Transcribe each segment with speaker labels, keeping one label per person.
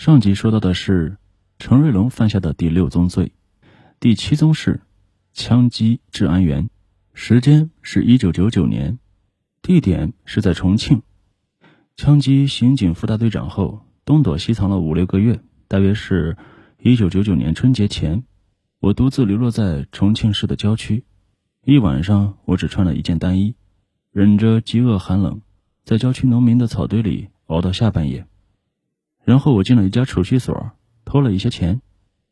Speaker 1: 上集说到的是陈瑞龙犯下的第六宗罪，第七宗是枪击治安员，时间是一九九九年，地点是在重庆。枪击刑警副大队长后，东躲西藏了五六个月，大约是一九九九年春节前，我独自流落在重庆市的郊区。一晚上，我只穿了一件单衣，忍着饥饿寒冷，在郊区农民的草堆里熬到下半夜。然后我进了一家储蓄所，偷了一些钱。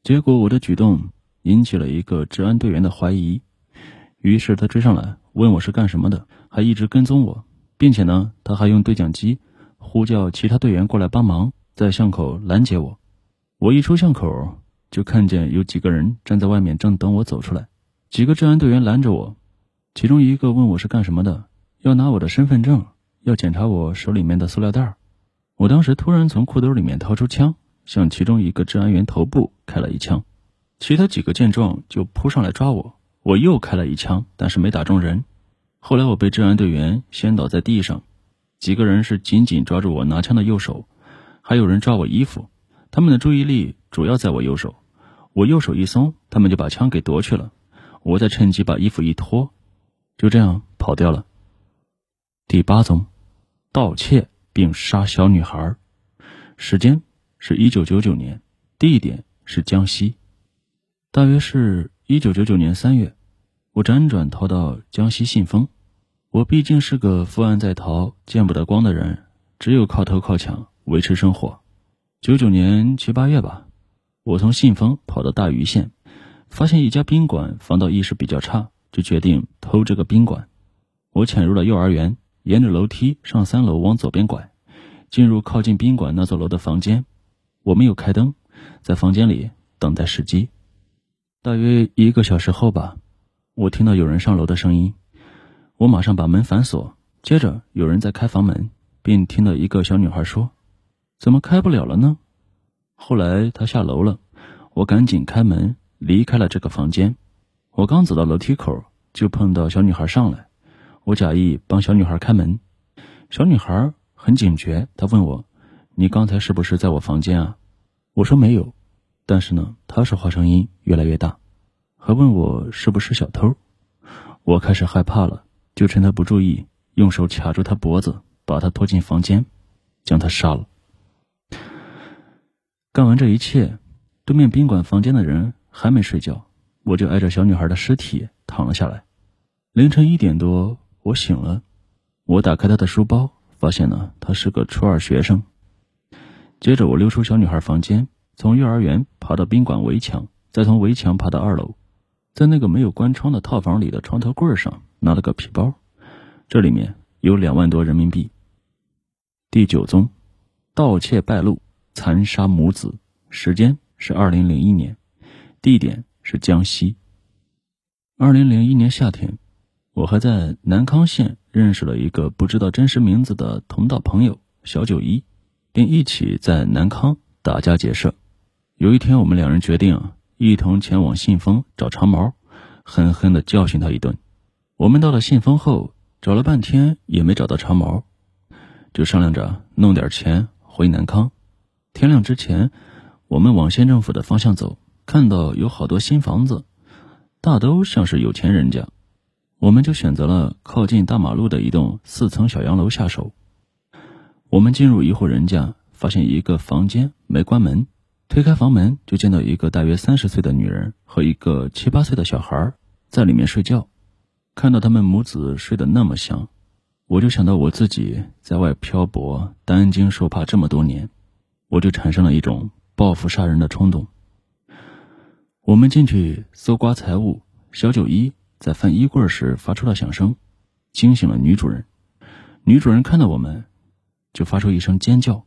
Speaker 1: 结果我的举动引起了一个治安队员的怀疑，于是他追上来问我是干什么的，还一直跟踪我，并且呢，他还用对讲机呼叫其他队员过来帮忙，在巷口拦截我。我一出巷口，就看见有几个人站在外面，正等我走出来。几个治安队员拦着我，其中一个问我是干什么的，要拿我的身份证，要检查我手里面的塑料袋。我当时突然从裤兜里面掏出枪，向其中一个治安员头部开了一枪。其他几个见状就扑上来抓我，我又开了一枪，但是没打中人。后来我被治安队员掀倒在地上，几个人是紧紧抓住我拿枪的右手，还有人抓我衣服，他们的注意力主要在我右手。我右手一松，他们就把枪给夺去了。我再趁机把衣服一脱，就这样跑掉了。第八宗，盗窃并杀小女孩，时间是一九九九年，地点是江西，大约是一九九九年三月，我辗转逃到江西信丰。我毕竟是个负案在逃、见不得光的人，只有靠偷靠抢维持生活。九九年七八月吧，我从信丰跑到大余县。发现一家宾馆防盗意识比较差，就决定偷这个宾馆。我潜入了幼儿园，沿着楼梯上三楼，往左边拐，进入靠近宾馆那座楼的房间。我没有开灯，在房间里等待时机。大约一个小时后吧，我听到有人上楼的声音，我马上把门反锁。接着有人在开房门，并听到一个小女孩说：“怎么开不了了呢？”后来她下楼了，我赶紧开门。离开了这个房间，我刚走到楼梯口，就碰到小女孩上来。我假意帮小女孩开门，小女孩很警觉，她问我：“你刚才是不是在我房间啊？”我说没有，但是呢，她说话声音越来越大，还问我是不是小偷。我开始害怕了，就趁她不注意，用手卡住她脖子，把她拖进房间，将她杀了。干完这一切，对面宾馆房间的人。还没睡觉，我就挨着小女孩的尸体躺了下来。凌晨一点多，我醒了，我打开她的书包，发现呢，她是个初二学生。接着我溜出小女孩房间，从幼儿园爬到宾馆围墙，再从围墙爬到二楼，在那个没有关窗的套房里的床头柜上拿了个皮包，这里面有两万多人民币。第九宗，盗窃败露，残杀母子，时间是二零零一年。地点是江西。二零零一年夏天，我还在南康县认识了一个不知道真实名字的同道朋友小九一，并一起在南康打家劫舍。有一天，我们两人决定一同前往信丰找长毛，狠狠地教训他一顿。我们到了信丰后，找了半天也没找到长毛，就商量着弄点钱回南康。天亮之前，我们往县政府的方向走。看到有好多新房子，大都像是有钱人家，我们就选择了靠近大马路的一栋四层小洋楼下手。我们进入一户人家，发现一个房间没关门，推开房门就见到一个大约三十岁的女人和一个七八岁的小孩在里面睡觉。看到他们母子睡得那么香，我就想到我自己在外漂泊、担惊受怕这么多年，我就产生了一种报复杀人的冲动。我们进去搜刮财物，小九一在翻衣柜时发出了响声，惊醒了女主人。女主人看到我们，就发出一声尖叫，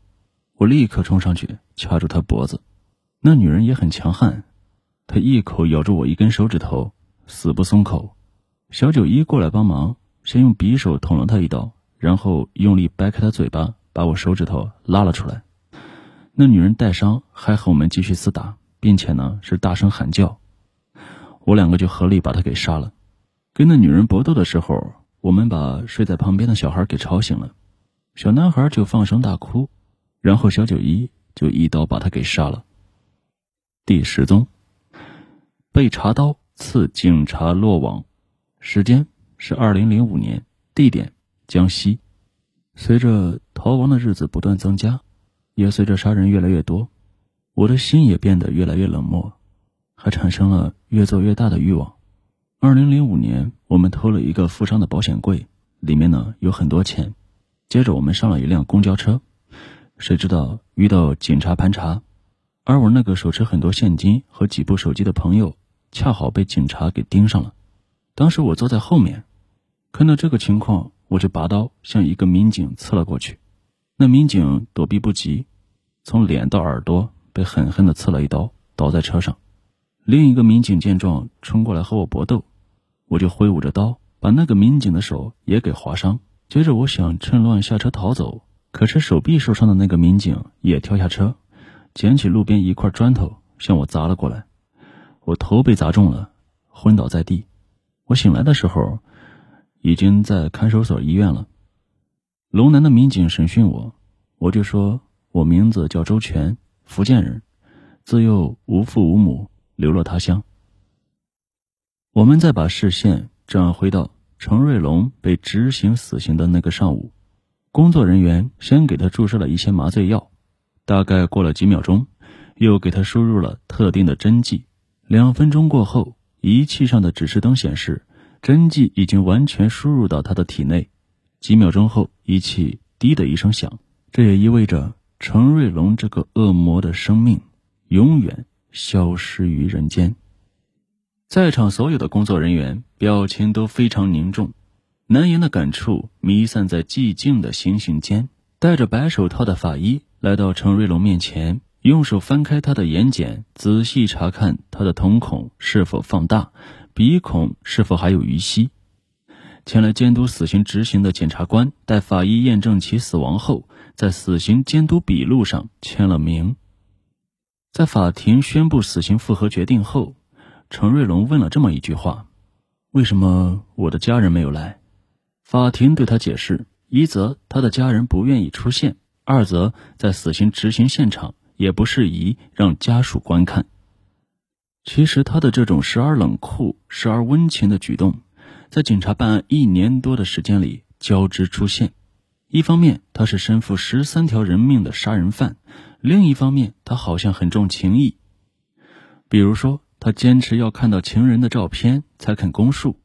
Speaker 1: 我立刻冲上去掐住她脖子。那女人也很强悍，她一口咬住我一根手指头，死不松口。小九一过来帮忙，先用匕首捅了她一刀，然后用力掰开她嘴巴，把我手指头拉了出来。那女人带伤，还和我们继续厮打。并且呢，是大声喊叫，我两个就合力把他给杀了。跟那女人搏斗的时候，我们把睡在旁边的小孩给吵醒了，小男孩就放声大哭，然后小九一就一刀把他给杀了。第十宗，被查刀刺警察落网，时间是二零零五年，地点江西。随着逃亡的日子不断增加，也随着杀人越来越多，我的心也变得越来越冷漠，还产生了越做越大的欲望。二零零五年，我们偷了一个富商的保险柜，里面呢有很多钱。接着我们上了一辆公交车，谁知道遇到警察盘查，而我那个手持很多现金和几部手机的朋友，恰好被警察给盯上了。当时我坐在后面，看到这个情况，我就拔刀向一个民警刺了过去。那民警躲避不及，从脸到耳朵被狠狠地刺了一刀，倒在车上。另一个民警见状，冲过来和我搏斗。我就挥舞着刀，把那个民警的手也给划伤。接着，我想趁乱下车逃走，可是手臂受伤的那个民警也跳下车，捡起路边一块砖头向我砸了过来。我头被砸中了，昏倒在地。我醒来的时候，已经在看守所医院了。龙南的民警审讯我，我就说我名字叫周全，福建人，自幼无父无母，流落他乡。我们再把视线转回到程瑞龙被执行死刑的那个上午，工作人员先给他注射了一些麻醉药，大概过了几秒钟，又给他输入了特定的针剂。两分钟过后，仪器上的指示灯显示针剂已经完全输入到他的体内。几秒钟后，仪器“滴”的一声响，这也意味着程瑞龙这个恶魔的生命永远消失于人间。在场所有的工作人员表情都非常凝重，难言的感触弥散在寂静的行刑间。戴着白手套的法医来到程瑞龙面前，用手翻开他的眼睑，仔细查看他的瞳孔是否放大，鼻孔是否还有余息。前来监督死刑执行的检察官待法医验证其死亡后，在死刑监督笔录上签了名。在法庭宣布死刑复核决定后。程瑞龙问了这么一句话：“为什么我的家人没有来？”法庭对他解释：一则他的家人不愿意出现，二则在死刑执行现场也不适宜让家属观看。其实他的这种时而冷酷、时而温情的举动，在警察办案一年多的时间里交织出现。一方面他是身负十三条人命的杀人犯，另一方面他好像很重情义，比如说。他坚持要看到情人的照片才肯供述，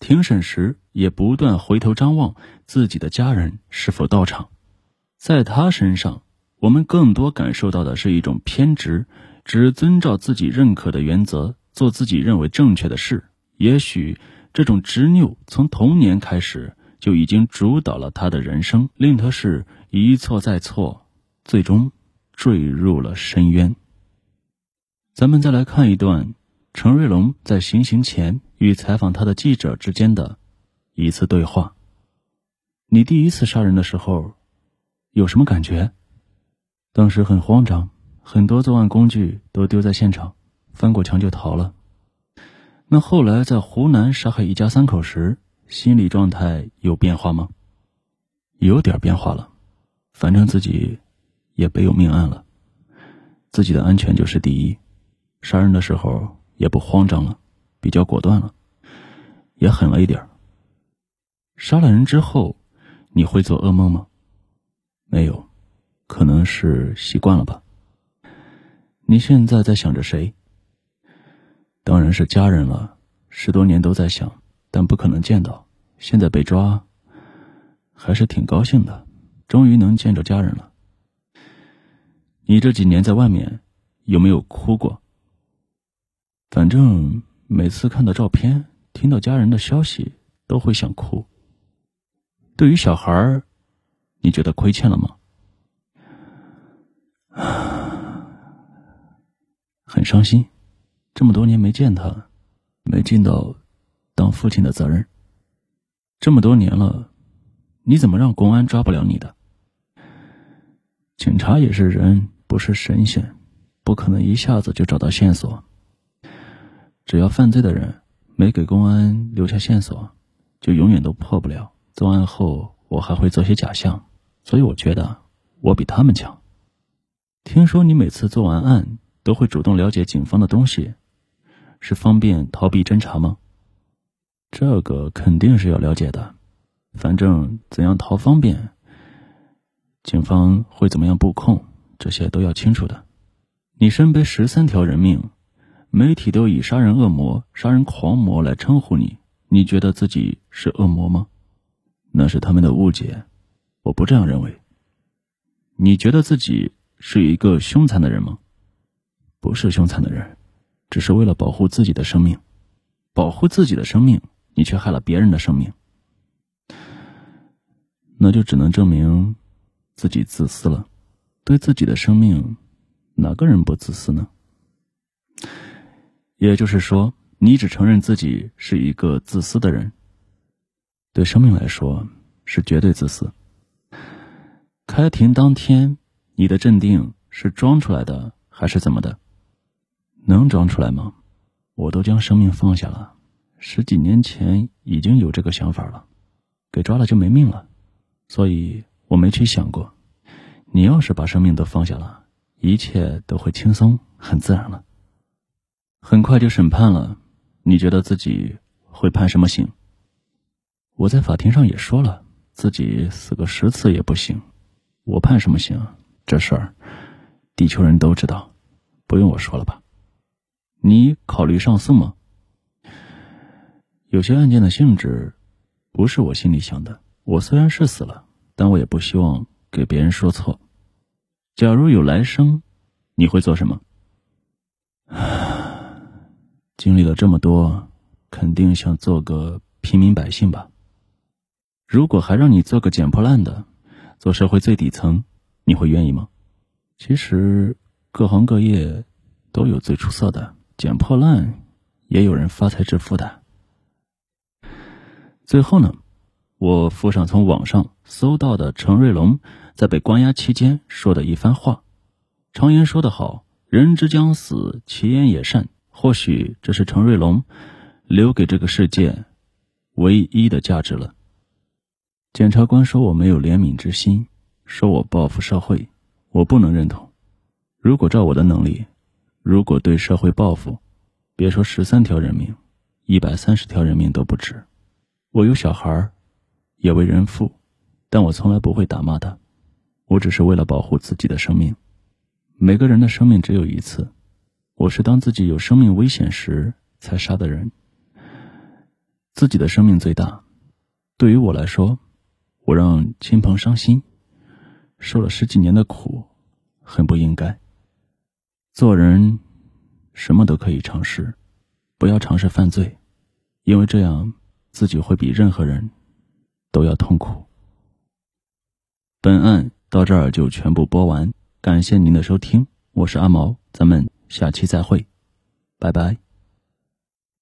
Speaker 1: 庭审时也不断回头张望自己的家人是否到场。在他身上，我们更多感受到的是一种偏执，只遵照自己认可的原则做自己认为正确的事。也许这种执拗从童年开始就已经主导了他的人生，令他是一错再错，最终坠入了深渊。咱们再来看一段。程瑞龙在行刑前与采访他的记者之间的一次对话：“你第一次杀人的时候，有什么感觉？”当时很慌张，很多作案工具都丢在现场，翻过墙就逃了。那后来在湖南杀害一家三口时，心理状态有变化吗？有点变化了，反正自己也背有命案了，自己的安全就是第一。杀人的时候。也不慌张了，比较果断了，也狠了一点杀了人之后，你会做噩梦吗？没有，可能是习惯了吧。你现在在想着谁？当然是家人了。十多年都在想，但不可能见到。现在被抓，还是挺高兴的，终于能见着家人了。你这几年在外面，有没有哭过？反正每次看到照片，听到家人的消息，都会想哭。对于小孩，你觉得亏欠了吗？很伤心，这么多年没见他，没尽到当父亲的责任。这么多年了，你怎么让公安抓不了你的？警察也是人，不是神仙，不可能一下子就找到线索。只要犯罪的人没给公安留下线索，就永远都破不了。作案后我还会做些假象，所以我觉得我比他们强。听说你每次做完案都会主动了解警方的东西，是方便逃避侦查吗？这个肯定是要了解的，反正怎样逃方便，警方会怎么样布控，这些都要清楚的。你身背十三条人命，媒体都以杀人恶魔、杀人狂魔来称呼你，你觉得自己是恶魔吗？那是他们的误解，我不这样认为。你觉得自己是一个凶残的人吗？不是凶残的人，只是为了保护自己的生命，保护自己的生命，你却害了别人的生命，那就只能证明自己自私了。对自己的生命，哪个人不自私呢？也就是说，你只承认自己是一个自私的人，对生命来说是绝对自私。开庭当天，你的镇定是装出来的还是怎么的？能装出来吗？我都将生命放下了，十几年前已经有这个想法了，给抓了就没命了，所以我没去想过。你要是把生命都放下了，一切都会轻松很自然了。很快就审判了，你觉得自己会判什么刑？我在法庭上也说了，自己死个十次也不行。我判什么刑？这事儿，地球人都知道，不用我说了吧？你考虑上诉吗？有些案件的性质，不是我心里想的。我虽然是死了，但我也不希望给别人说错。假如有来生，你会做什么？经历了这么多，肯定想做个平民百姓吧。如果还让你做个捡破烂的，做社会最底层，你会愿意吗？其实各行各业都有最出色的，捡破烂也有人发财致富的。最后呢，我附上从网上搜到的陈瑞龙在被关押期间说的一番话。常言说得好，人之将死，其言也善。或许这是陈瑞龙留给这个世界唯一的价值了。检察官说我没有怜悯之心，说我报复社会，我不能认同。如果照我的能力，如果对社会报复，别说十三条人命，一百三十条人命都不值。我有小孩，也为人父，但我从来不会打骂他。我只是为了保护自己的生命。每个人的生命只有一次，我是当自己有生命危险时才杀的人。自己的生命最大，对于我来说。我让亲朋伤心，受了十几年的苦，很不应该。做人，什么都可以尝试，不要尝试犯罪，因为这样自己会比任何人都要痛苦。本案到这儿就全部播完，感谢您的收听，我是阿毛，咱们下期再会，拜拜。